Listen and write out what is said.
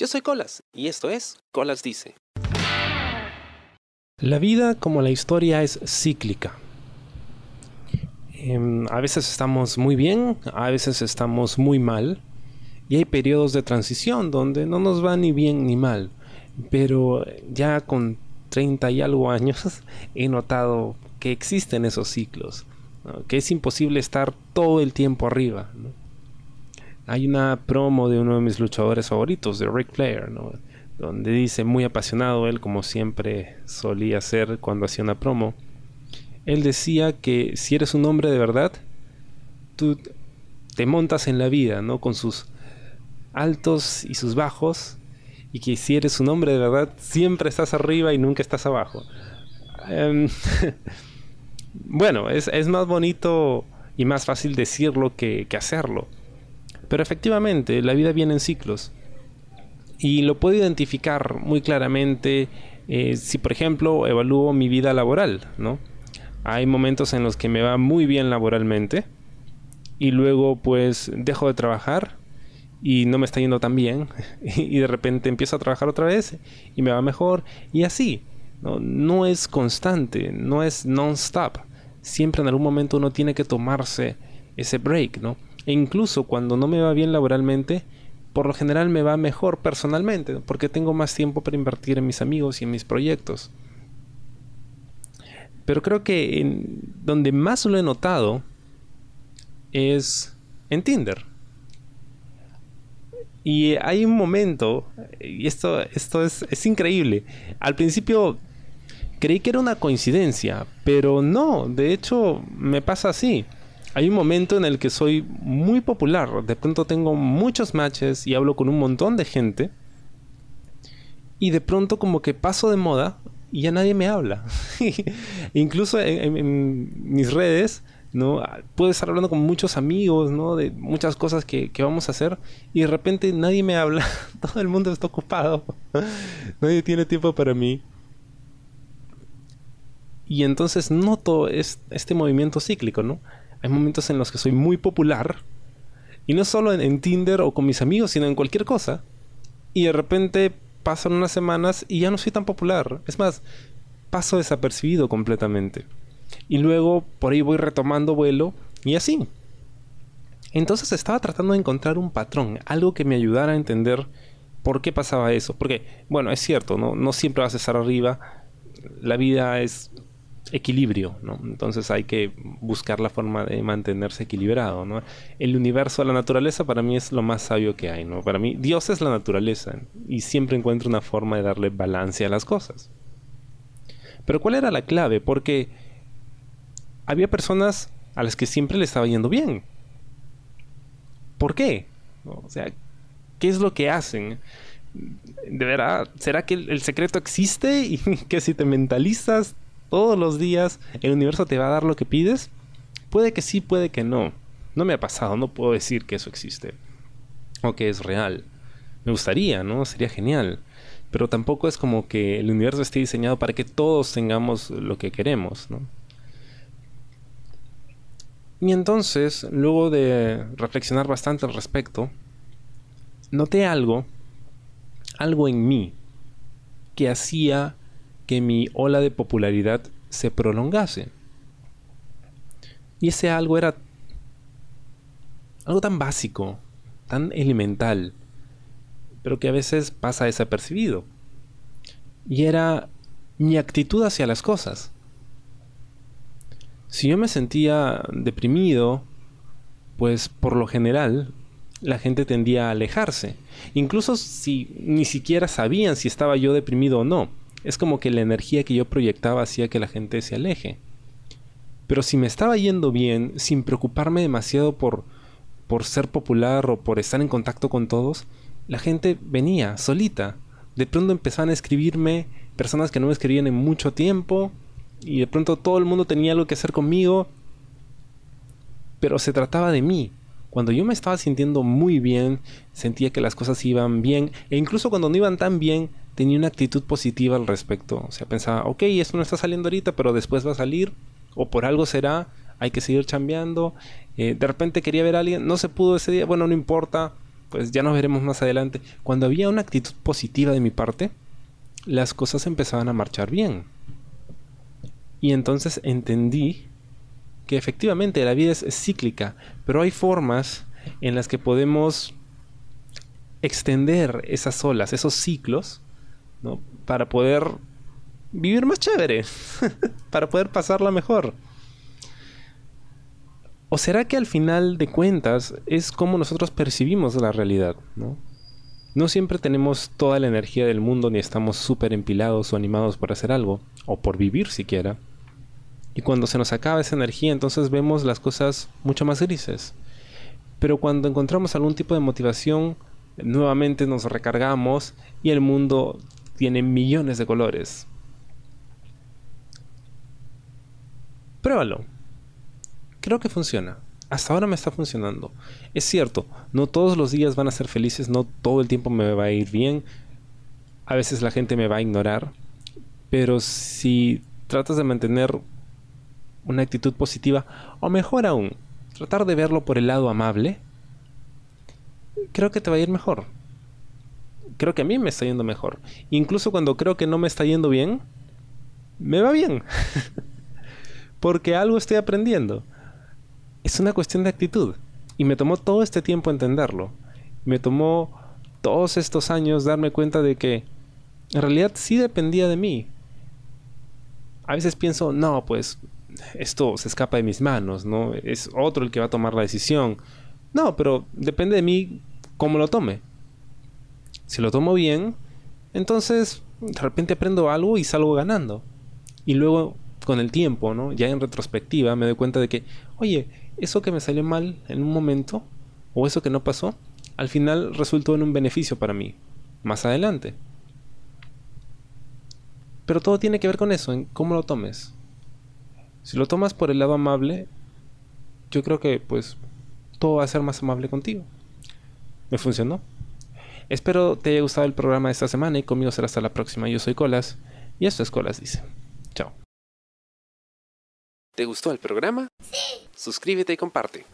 Yo soy Colas y esto es Colas Dice. La vida como la historia es cíclica. Em, a veces estamos muy bien, a veces estamos muy mal y hay periodos de transición donde no nos va ni bien ni mal. Pero ya con 30 y algo años he notado que existen esos ciclos, que es imposible estar todo el tiempo arriba. Hay una promo de uno de mis luchadores favoritos, de Rick Flair, donde dice muy apasionado él, como siempre solía ser cuando hacía una promo. Él decía que si eres un hombre de verdad, tú te montas en la vida, ¿no? Con sus altos y sus bajos, y que si eres un hombre de verdad, siempre estás arriba y nunca estás abajo. Em, bueno, es, más bonito y más fácil decirlo que hacerlo. Pero efectivamente, la vida viene en ciclos. Y lo puedo identificar muy claramente eh, si, por ejemplo, evalúo mi vida laboral, ¿no? Hay momentos en los que me va muy bien laboralmente y luego pues dejo de trabajar y no me está yendo tan bien y de repente empiezo a trabajar otra vez y me va mejor y así. No, no es constante, no es non-stop. Siempre en algún momento uno tiene que tomarse ese break, ¿no? E incluso cuando no me va bien laboralmente, por lo general me va mejor personalmente, porque tengo más tiempo para invertir en mis amigos y en mis proyectos. Pero creo que en donde más lo he notado es en Tinder. Y hay un momento, y esto, esto es, es increíble. Al principio creí que era una coincidencia, pero no, de hecho me pasa así hay un momento en el que soy muy popular. De pronto tengo muchos matches y hablo con un montón de gente. Y de pronto como que paso de moda y ya nadie me habla. Incluso en, mis redes, ¿no? Puedo estar hablando con muchos amigos, ¿no? De muchas cosas que, que vamos a hacer. Y de repente nadie me habla. Todo el mundo está ocupado. nadie tiene tiempo para mí. Y entonces noto este movimiento cíclico, ¿no? Hay momentos en los que soy muy popular. Y no solo en, Tinder o con mis amigos, sino en cualquier cosa. Y de repente pasan unas semanas y ya no soy tan popular. Es más, paso desapercibido completamente. Y luego por ahí voy retomando vuelo y así. Entonces estaba tratando de encontrar un patrón, algo que me ayudara a entender por qué pasaba eso. Porque, bueno, es cierto, no, no siempre vas a estar arriba. La vida es equilibrio, ¿no? Entonces hay que buscar la forma de mantenerse equilibrado. El universo, la naturaleza para mí es lo más sabio que hay. Para mí Dios es la naturaleza y siempre encuentro una forma de darle balance a las cosas. Pero ¿cuál era la clave? Porque había personas a las que siempre le estaba yendo bien. ¿Por qué? O sea, ¿qué es lo que hacen? ¿De verdad? ¿Será que el secreto existe y que si te mentalizas todos los días el universo te va a dar lo que pides? Puede que sí, puede que no. No me ha pasado, no puedo decir que eso existe. O que es real. Me gustaría, ¿no? Sería genial. Pero tampoco es como que el universo esté diseñado para que todos tengamos lo que queremos, ¿no? Y entonces, luego de reflexionar bastante al respecto, noté algo, algo en mí, que hacía que mi ola de popularidad se prolongase. Y ese algo era algo tan básico, tan elemental, pero que a veces pasa desapercibido. Y era mi actitud hacia las cosas. Si yo me sentía deprimido, pues por lo general la gente tendía a alejarse, incluso si ni siquiera sabían si estaba yo deprimido o no es como que la energía que yo proyectaba hacía que la gente se aleje. Pero si me estaba yendo bien, sin preocuparme demasiado por, por ser popular o por estar en contacto con todos, la gente venía solita. De pronto empezaban a escribirme personas que no me escribían en mucho tiempo y de pronto todo el mundo tenía algo que hacer conmigo. Pero se trataba de mí. Cuando yo me estaba sintiendo muy bien, sentía que las cosas iban bien, e incluso cuando no iban tan bien, tenía una actitud positiva al respecto. O sea, pensaba, ok, esto no está saliendo ahorita, pero después va a salir, o por algo será, hay que seguir chambeando. Eh, de repente quería ver a alguien, no se pudo ese día, bueno, no importa, pues ya nos veremos más adelante, cuando había una actitud positiva de mi parte, las cosas empezaban a marchar bien. Y entonces entendí que efectivamente la vida es, cíclica, pero hay formas en las que podemos extender esas olas, esos ciclos, ¿no? para poder vivir más chévere, para poder pasarla mejor. ¿O será que al final de cuentas es como nosotros percibimos la realidad? ¿no? no siempre tenemos toda la energía del mundo ni estamos súper empilados o animados por hacer algo, o por vivir siquiera. Y cuando se nos acaba esa energía, entonces vemos las cosas mucho más grises. Pero cuando encontramos algún tipo de motivación, nuevamente nos recargamos y el mundo tiene millones de colores. Pruébalo. Creo que funciona. Hasta ahora me está funcionando. Es cierto, no todos los días van a ser felices, no todo el tiempo me va a ir bien. A veces la gente me va a ignorar. Pero si tratas de mantener una actitud positiva, o mejor aún, tratar de verlo por el lado amable, creo que te va a ir mejor. Creo que a mí me está yendo mejor. Incluso cuando creo que no me está yendo bien, me va bien. Porque algo estoy aprendiendo. Es una cuestión de actitud. Y me tomó todo este tiempo entenderlo. Me tomó todos estos años darme cuenta de que en realidad sí dependía de mí. A veces pienso, no, pues esto se escapa de mis manos, ¿no? Es otro el que va a tomar la decisión. No, pero depende de mí cómo lo tome. Si lo tomo bien, entonces de repente aprendo algo y salgo ganando. Y luego, con el tiempo, ¿no? Ya en retrospectiva, me doy cuenta de que, oye, eso que me salió mal en un momento, o eso que no pasó, al final resultó en un beneficio para mí, más adelante. Pero todo tiene que ver con eso, en cómo lo tomes. Si lo tomas por el lado amable, yo creo que pues todo va a ser más amable contigo. Me funcionó. Espero te haya gustado el programa de esta semana y conmigo será hasta la próxima. Yo soy Colas y esto es Colas Dice. Chao. ¿Te gustó el programa? Sí. Suscríbete y comparte.